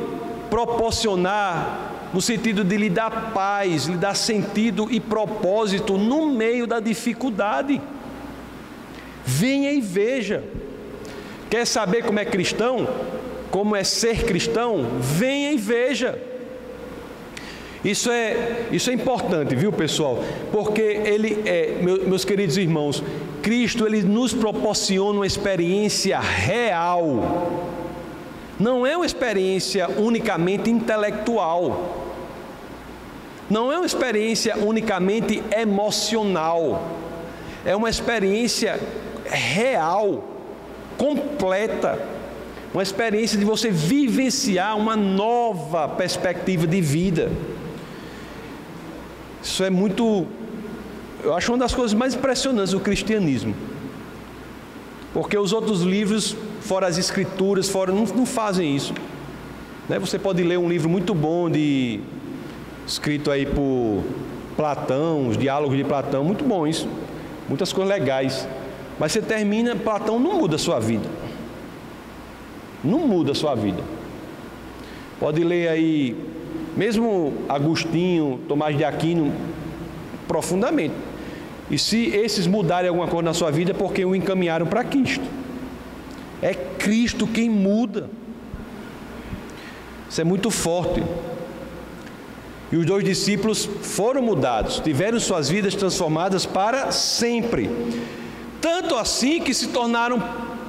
proporcionar no sentido de lhe dar paz, lhe dar sentido e propósito no meio da dificuldade. Venha e veja. Quer saber como é cristão? Como é ser cristão? Venha e veja. Isso é, isso é importante, viu pessoal? Porque ele é, meus queridos irmãos, Cristo ele nos proporciona uma experiência real. Não é uma experiência unicamente intelectual. Não é uma experiência unicamente emocional, é uma experiência real, completa, uma experiência de você vivenciar uma nova perspectiva de vida. Isso é muito, eu acho uma das coisas mais impressionantes do cristianismo, porque os outros livros, fora as escrituras, fora não, não fazem isso. Né? Você pode ler um livro muito bom de escrito aí por Platão, os diálogos de Platão, muito bom isso, muitas coisas legais. Mas você termina, Platão não muda a sua vida. Não muda a sua vida. Pode ler aí, mesmo Agostinho, Tomás de Aquino, profundamente. E se esses mudarem alguma coisa na sua vida, é porque o encaminharam para Cristo. É Cristo quem muda. Isso é muito forte. E os dois discípulos foram mudados, tiveram suas vidas transformadas para sempre. Tanto assim que se tornaram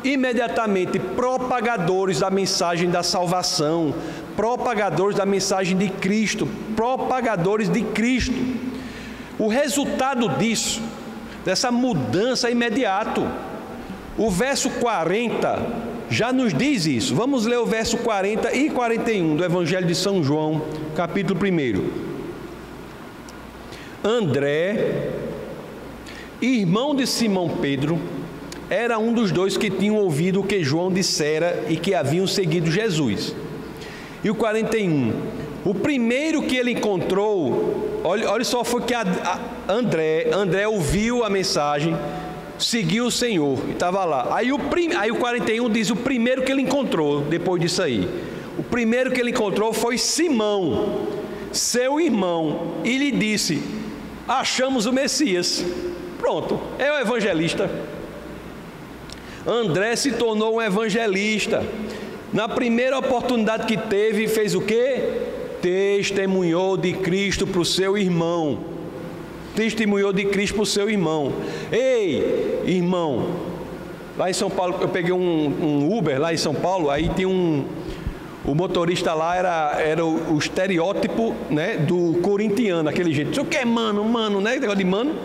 imediatamente propagadores da mensagem da salvação, propagadores da mensagem de Cristo, propagadores de Cristo. O resultado disso, dessa mudança imediato. O verso 40 já nos diz isso. Vamos ler o verso 40 e 41 do Evangelho de São João, capítulo 1. André, irmão de Simão Pedro, era um dos dois que tinham ouvido o que João dissera e que haviam seguido Jesus. E o 41, o primeiro que ele encontrou, olha, olha só, foi que a, a André, André ouviu a mensagem, seguiu o Senhor estava lá. Aí o, prim, aí o 41 diz: o primeiro que ele encontrou depois disso aí. O primeiro que ele encontrou foi Simão, seu irmão, e lhe disse: Achamos o Messias. Pronto, é o evangelista. André se tornou um evangelista. Na primeira oportunidade que teve, fez o quê? Testemunhou de Cristo para o seu irmão. Testemunhou de Cristo para o seu irmão. Ei, irmão, lá em São Paulo, eu peguei um, um Uber lá em São Paulo, aí tem um. O motorista lá era, era o, o estereótipo né, do corintiano, aquele jeito. O que é mano, mano, né? Negócio de mano.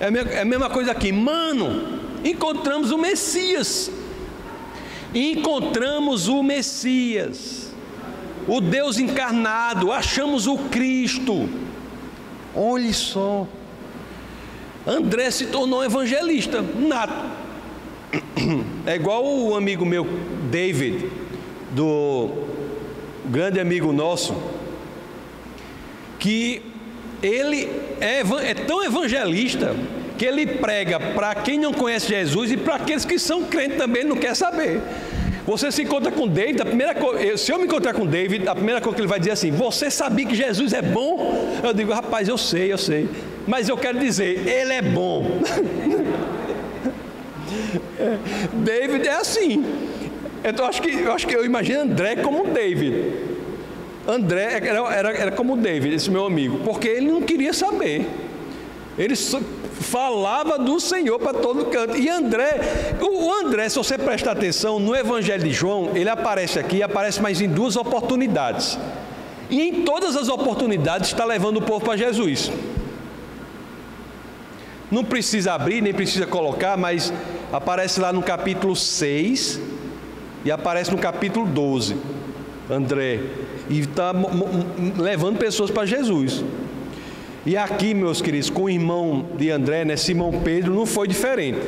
É a, mesma, é a mesma coisa aqui. Mano, encontramos o Messias. Encontramos o Messias, o Deus encarnado, achamos o Cristo. Olhe só. André se tornou evangelista nato. É igual o amigo meu David, do grande amigo nosso, que ele é, é tão evangelista que ele prega para quem não conhece Jesus e para aqueles que são crentes também não quer saber. Você se encontra com David, a primeira coisa, se eu me encontrar com David, a primeira coisa que ele vai dizer é assim: Você sabia que Jesus é bom? Eu digo, rapaz, eu sei, eu sei. Mas eu quero dizer, ele é bom. David é assim. Então acho que eu acho que eu imagino André como David. André era, era, era como David, esse meu amigo, porque ele não queria saber. Ele falava do Senhor para todo canto. E André, o André, se você prestar atenção, no Evangelho de João, ele aparece aqui, aparece mais em duas oportunidades. E em todas as oportunidades está levando o povo para Jesus. Não precisa abrir, nem precisa colocar, mas aparece lá no capítulo 6 e aparece no capítulo 12. André. E está levando pessoas para Jesus. E aqui, meus queridos, com o irmão de André, né, Simão Pedro, não foi diferente.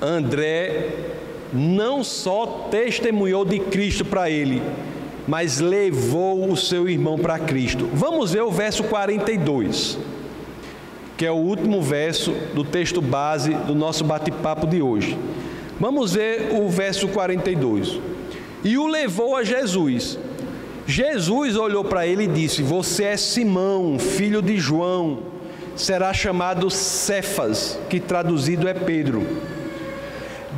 André não só testemunhou de Cristo para ele, mas levou o seu irmão para Cristo. Vamos ver o verso 42, que é o último verso do texto base do nosso bate-papo de hoje. Vamos ver o verso 42. E o levou a Jesus Jesus olhou para ele e disse: Você é Simão, filho de João, será chamado Cefas, que traduzido é Pedro.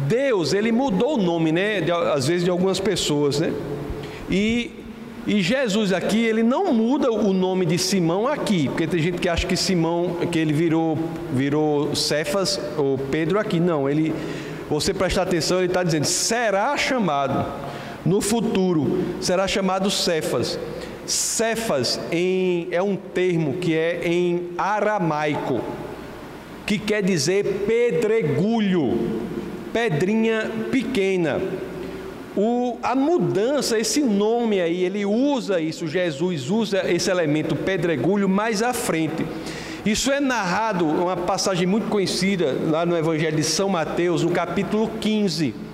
Deus, ele mudou o nome, né? De, às vezes de algumas pessoas, né? E, e Jesus aqui, ele não muda o nome de Simão aqui, porque tem gente que acha que Simão, que ele virou, virou Cefas ou Pedro aqui. Não, ele, você prestar atenção, ele está dizendo: será chamado no futuro será chamado Cefas. Cefas em, é um termo que é em aramaico, que quer dizer pedregulho, pedrinha pequena. O, a mudança, esse nome aí, ele usa isso, Jesus usa esse elemento pedregulho mais à frente. Isso é narrado, uma passagem muito conhecida lá no Evangelho de São Mateus, no capítulo 15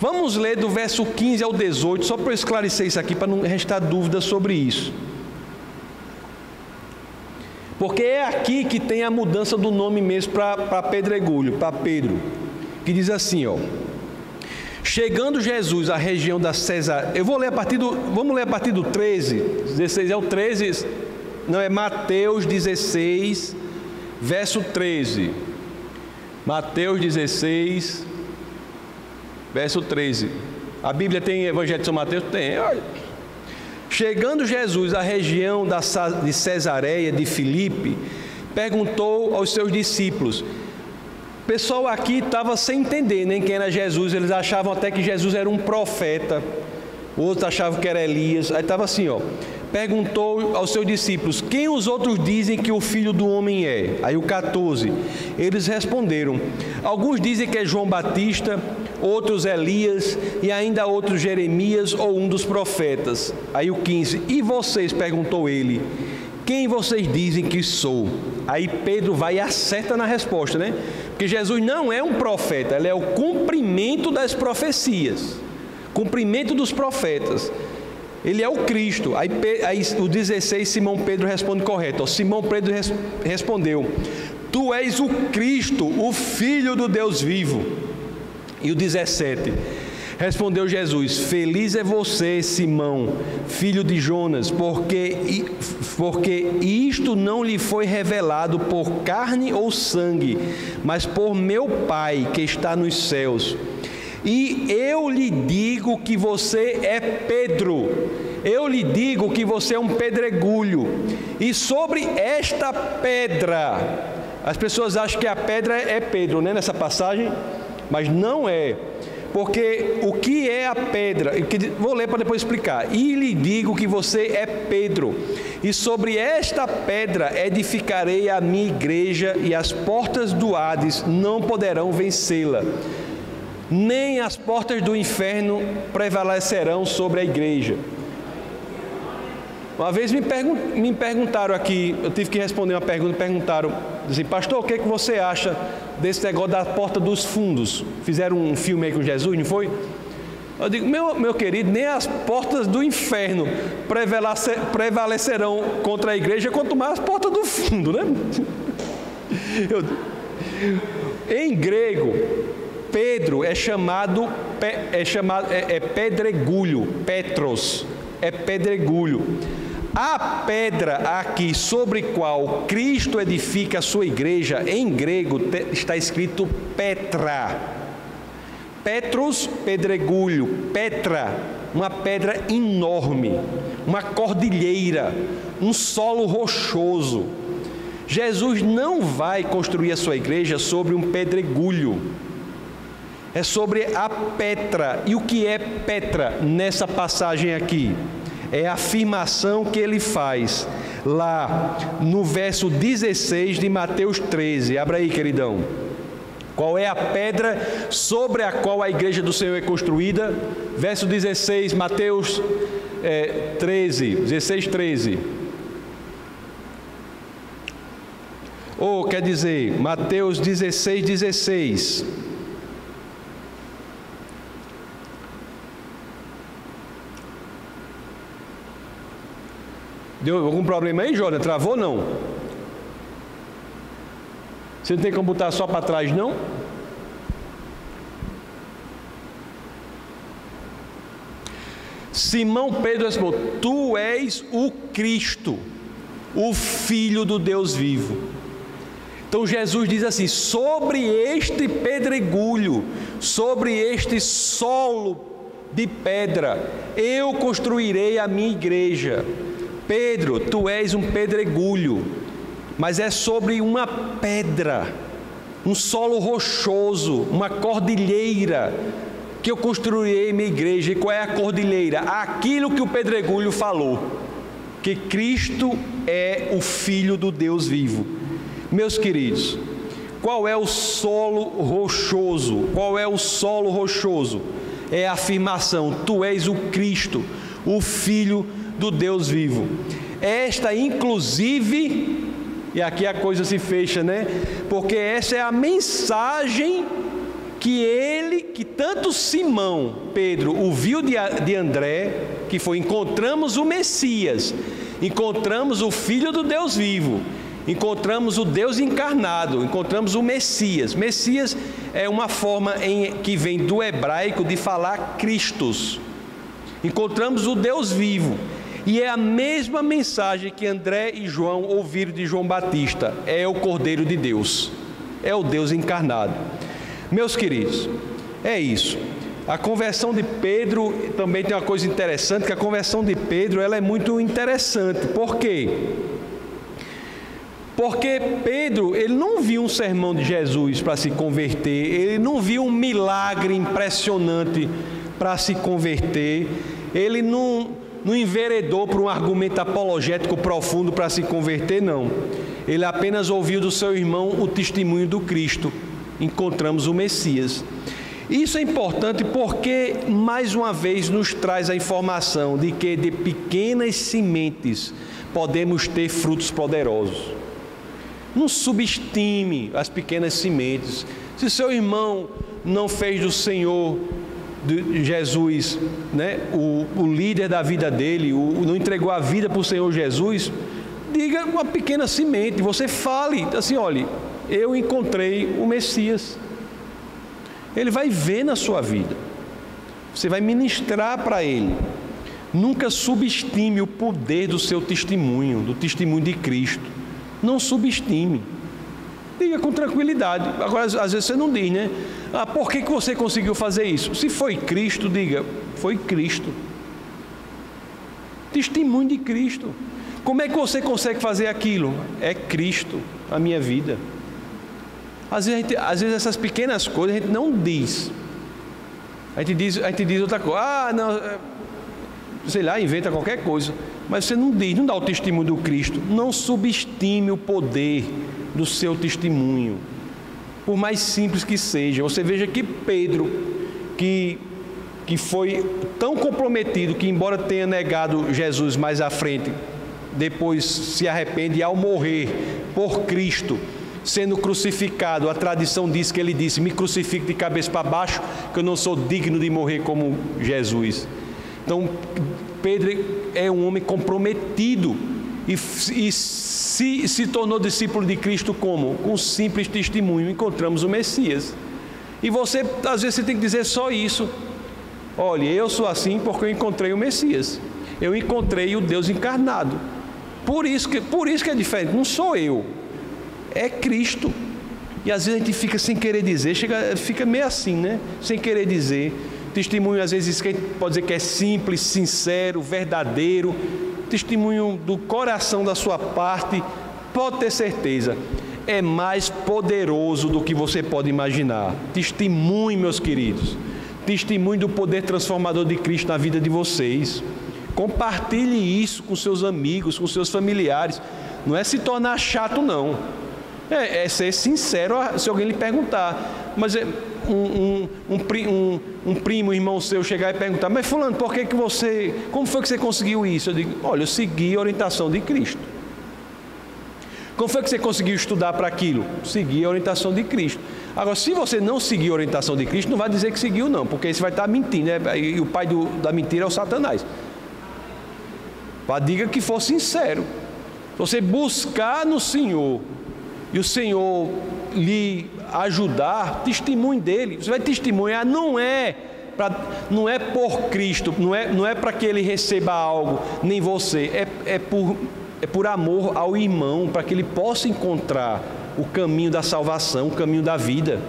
Vamos ler do verso 15 ao 18, só para esclarecer isso aqui, para não restar dúvida sobre isso. Porque é aqui que tem a mudança do nome mesmo para Pedregulho, para Pedro, que diz assim, ó. Chegando Jesus à região da César, eu vou ler a partir do, vamos ler a partir do 13, 16 é o 13, não é Mateus 16, verso 13. Mateus 16, verso 13. A Bíblia tem Evangelho de São Mateus? Tem. Olha. Chegando Jesus à região de Cesareia de Filipe, perguntou aos seus discípulos. Pessoal aqui estava sem entender nem quem era Jesus, eles achavam até que Jesus era um profeta, outros achavam que era Elias. Aí estava assim, ó perguntou aos seus discípulos: Quem os outros dizem que o filho do homem é? Aí o 14. Eles responderam: Alguns dizem que é João Batista, outros Elias e ainda outros Jeremias ou um dos profetas. Aí o 15. E vocês? perguntou ele. Quem vocês dizem que sou? Aí Pedro vai e acerta na resposta, né? Porque Jesus não é um profeta, ele é o cumprimento das profecias, cumprimento dos profetas. Ele é o Cristo. Aí, aí o 16, Simão Pedro responde correto. Simão Pedro res, respondeu: Tu és o Cristo, o Filho do Deus vivo. E o 17, respondeu Jesus: Feliz é você, Simão, filho de Jonas, porque, porque isto não lhe foi revelado por carne ou sangue, mas por meu Pai que está nos céus. E eu lhe digo que você é Pedro. Eu lhe digo que você é um pedregulho. E sobre esta pedra, as pessoas acham que a pedra é Pedro, né, nessa passagem, mas não é. Porque o que é a pedra? Vou ler para depois explicar. E lhe digo que você é Pedro, e sobre esta pedra edificarei a minha igreja, e as portas do Hades não poderão vencê-la nem as portas do inferno prevalecerão sobre a igreja. Uma vez me, pergun me perguntaram aqui, eu tive que responder uma pergunta, perguntaram, assim, pastor, o que, é que você acha desse negócio da porta dos fundos? Fizeram um filme aí com Jesus, não foi? Eu digo, meu, meu querido, nem as portas do inferno prevalecerão contra a igreja, quanto mais as portas do fundo, né? [laughs] Eu, em grego, Pedro é chamado, é chamado é, é pedregulho, Petros, é pedregulho. A pedra aqui sobre qual Cristo edifica a sua igreja, em grego está escrito Petra. Petros, pedregulho, Petra, uma pedra enorme, uma cordilheira, um solo rochoso. Jesus não vai construir a sua igreja sobre um pedregulho é sobre a Petra. E o que é Petra nessa passagem aqui? É a afirmação que ele faz lá no verso 16 de Mateus 13. Abra aí, queridão. Qual é a pedra sobre a qual a igreja do Senhor é construída? Verso 16, Mateus é, 13, 16, 13. Ou quer dizer, Mateus 16, 16. Deu algum problema aí, Jordan? Travou não? Você não tem como botar só para trás, não? Simão Pedro respondeu: Tu és o Cristo, o Filho do Deus vivo. Então Jesus diz assim: sobre este pedregulho, sobre este solo de pedra, eu construirei a minha igreja Pedro, tu és um pedregulho, mas é sobre uma pedra, um solo rochoso, uma cordilheira que eu construirei minha igreja. E qual é a cordilheira? Aquilo que o pedregulho falou, que Cristo é o Filho do Deus vivo. Meus queridos, qual é o solo rochoso? Qual é o solo rochoso? É a afirmação: Tu és o Cristo, o Filho do Deus vivo. Esta, inclusive, e aqui a coisa se fecha, né? Porque essa é a mensagem que ele, que tanto Simão, Pedro, ouviu de, de André, que foi: encontramos o Messias, encontramos o Filho do Deus vivo, encontramos o Deus encarnado, encontramos o Messias. Messias é uma forma em, que vem do hebraico de falar Cristos. Encontramos o Deus vivo. E é a mesma mensagem que André e João ouviram de João Batista: é o Cordeiro de Deus, é o Deus encarnado. Meus queridos, é isso. A conversão de Pedro também tem uma coisa interessante, que a conversão de Pedro ela é muito interessante. Por quê? Porque Pedro, ele não viu um sermão de Jesus para se converter, ele não viu um milagre impressionante para se converter, ele não não enveredou para um argumento apologético profundo para se converter, não. Ele apenas ouviu do seu irmão o testemunho do Cristo. Encontramos o Messias. Isso é importante porque, mais uma vez, nos traz a informação de que de pequenas sementes podemos ter frutos poderosos. Não subestime as pequenas sementes. Se seu irmão não fez do Senhor de Jesus, né, o, o líder da vida dele, o, não entregou a vida para o Senhor Jesus, diga uma pequena semente, você fale assim: olhe, eu encontrei o Messias. Ele vai ver na sua vida, você vai ministrar para ele. Nunca subestime o poder do seu testemunho, do testemunho de Cristo. Não subestime. Diga com tranquilidade. Agora, às vezes você não diz, né? Ah, por que, que você conseguiu fazer isso? Se foi Cristo, diga, foi Cristo. Testemunho de Cristo. Como é que você consegue fazer aquilo? É Cristo, a minha vida. Às vezes, gente, às vezes essas pequenas coisas a gente não diz. A gente diz, a gente diz outra coisa. Ah, não, é, sei lá, inventa qualquer coisa. Mas você não diz, não dá o testemunho do Cristo. Não subestime o poder do seu testemunho. Por mais simples que seja. Você veja que Pedro, que, que foi tão comprometido que, embora tenha negado Jesus mais à frente, depois se arrepende e ao morrer por Cristo, sendo crucificado, a tradição diz que ele disse: Me crucifique de cabeça para baixo, que eu não sou digno de morrer como Jesus. Então, Pedro é um homem comprometido e, e se, se tornou discípulo de Cristo como? Com simples testemunho, encontramos o Messias. E você, às vezes, você tem que dizer só isso. Olha, eu sou assim porque eu encontrei o Messias. Eu encontrei o Deus encarnado. Por isso que, por isso que é diferente. Não sou eu, é Cristo. E às vezes a gente fica sem querer dizer, chega, fica meio assim, né? Sem querer dizer. Testemunho, às vezes, que pode dizer que é simples, sincero, verdadeiro. Testemunho do coração da sua parte, pode ter certeza, é mais poderoso do que você pode imaginar. Testemunho, meus queridos. Testemunho do poder transformador de Cristo na vida de vocês. Compartilhe isso com seus amigos, com seus familiares. Não é se tornar chato, não. É, é ser sincero se alguém lhe perguntar. Mas é um, um, um, primo, irmão seu chegar e perguntar, mas fulano, por que, que você. Como foi que você conseguiu isso? Eu digo, olha, eu segui a orientação de Cristo. Como foi que você conseguiu estudar para aquilo? Segui a orientação de Cristo. Agora, se você não seguir a orientação de Cristo, não vai dizer que seguiu, não, porque você vai estar mentindo, né? E o pai do, da mentira é o Satanás. Diga que for sincero. Você buscar no Senhor e o Senhor lhe ajudar, testemunho dele. Você vai testemunhar, não é pra, não é por Cristo, não é, não é para que ele receba algo, nem você, é, é, por, é por amor ao irmão, para que ele possa encontrar o caminho da salvação, o caminho da vida.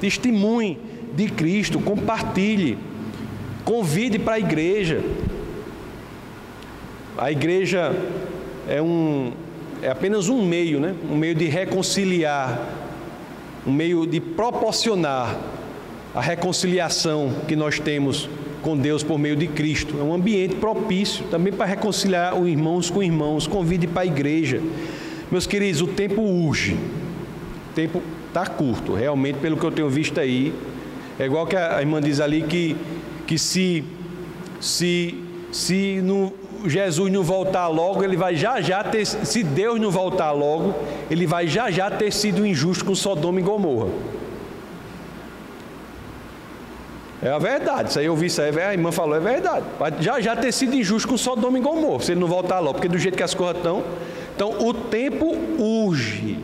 Testemunhe de Cristo, compartilhe, convide para a igreja. A igreja é um, é apenas um meio, né? um meio de reconciliar, um meio de proporcionar a reconciliação que nós temos com Deus por meio de Cristo. É um ambiente propício também para reconciliar os irmãos com irmãos. Convide para a igreja. Meus queridos, o tempo urge. O tempo está curto, realmente, pelo que eu tenho visto aí. É igual que a irmã diz ali que, que se, se, se no, Jesus não voltar logo, ele vai já já ter, se Deus não voltar logo, ele vai já já ter sido injusto com Sodoma e Gomorra. É a verdade, isso aí eu vi, isso aí, a irmã falou, é verdade. Vai já já ter sido injusto com Sodoma e Gomorra, se ele não voltar logo, porque do jeito que as coisas estão. Então o tempo urge.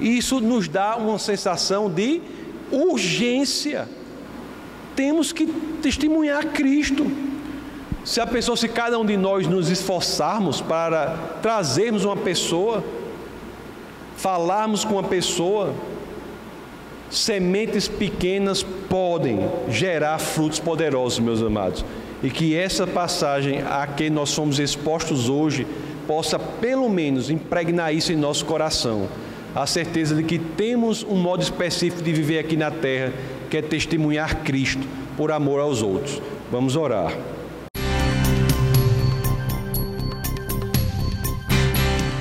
Isso nos dá uma sensação de urgência. Temos que testemunhar Cristo. Se a pessoa, se cada um de nós nos esforçarmos para trazermos uma pessoa, falarmos com uma pessoa, sementes pequenas podem gerar frutos poderosos, meus amados. E que essa passagem a que nós somos expostos hoje possa pelo menos impregnar isso em nosso coração. A certeza de que temos um modo específico de viver aqui na terra, que é testemunhar Cristo por amor aos outros. Vamos orar.